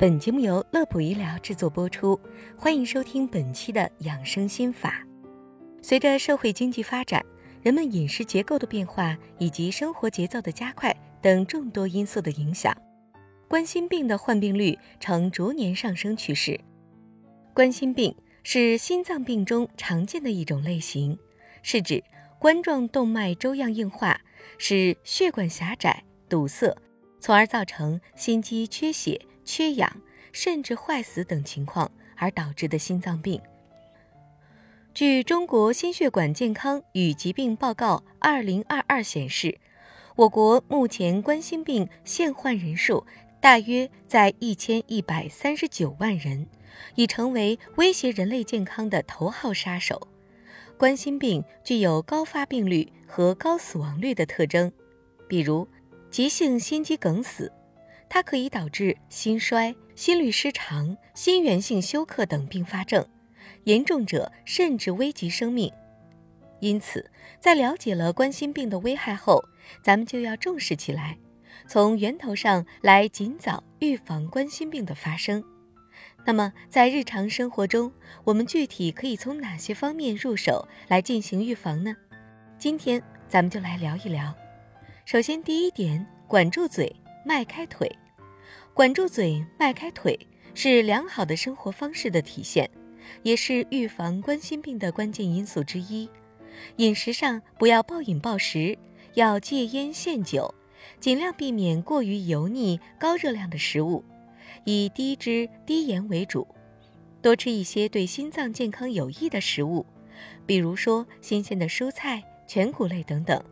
本节目由乐普医疗制作播出，欢迎收听本期的养生心法。随着社会经济发展，人们饮食结构的变化以及生活节奏的加快等众多因素的影响，冠心病的患病率呈逐年上升趋势。冠心病是心脏病中常见的一种类型，是指冠状动脉粥样硬化，使血管狭窄、堵塞，从而造成心肌缺血。缺氧甚至坏死等情况而导致的心脏病。据《中国心血管健康与疾病报告（二零二二）》显示，我国目前冠心病现患人数大约在一千一百三十九万人，已成为威胁人类健康的头号杀手。冠心病具有高发病率和高死亡率的特征，比如急性心肌梗死。它可以导致心衰、心律失常、心源性休克等并发症，严重者甚至危及生命。因此，在了解了冠心病的危害后，咱们就要重视起来，从源头上来尽早预防冠心病的发生。那么，在日常生活中，我们具体可以从哪些方面入手来进行预防呢？今天咱们就来聊一聊。首先，第一点，管住嘴。迈开腿，管住嘴，迈开腿是良好的生活方式的体现，也是预防冠心病的关键因素之一。饮食上不要暴饮暴食，要戒烟限酒，尽量避免过于油腻、高热量的食物，以低脂低盐为主。多吃一些对心脏健康有益的食物，比如说新鲜的蔬菜、全谷类等等。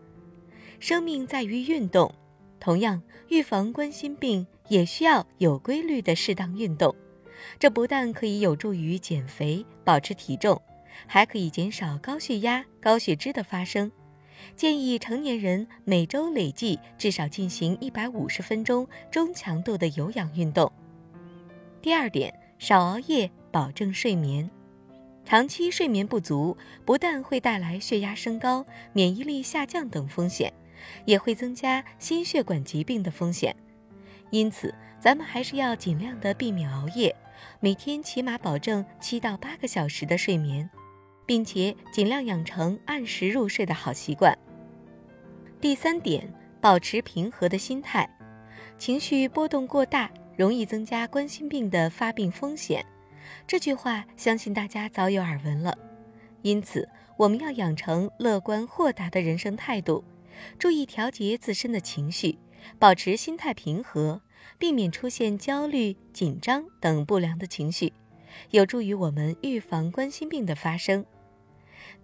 生命在于运动。同样，预防冠心病也需要有规律的适当运动，这不但可以有助于减肥、保持体重，还可以减少高血压、高血脂的发生。建议成年人每周累计至少进行一百五十分钟中强度的有氧运动。第二点，少熬夜，保证睡眠。长期睡眠不足不但会带来血压升高、免疫力下降等风险。也会增加心血管疾病的风险，因此咱们还是要尽量的避免熬夜，每天起码保证七到八个小时的睡眠，并且尽量养成按时入睡的好习惯。第三点，保持平和的心态，情绪波动过大容易增加冠心病的发病风险，这句话相信大家早有耳闻了，因此我们要养成乐观豁达的人生态度。注意调节自身的情绪，保持心态平和，避免出现焦虑、紧张等不良的情绪，有助于我们预防冠心病的发生。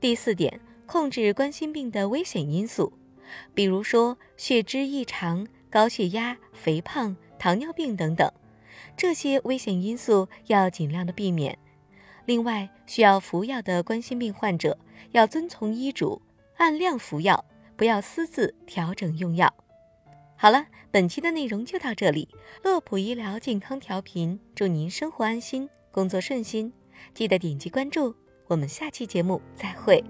第四点，控制冠心病的危险因素，比如说血脂异常、高血压、肥胖、糖尿病等等，这些危险因素要尽量的避免。另外，需要服药的冠心病患者要遵从医嘱，按量服药。不要私自调整用药。好了，本期的内容就到这里。乐普医疗健康调频，祝您生活安心，工作顺心。记得点击关注，我们下期节目再会。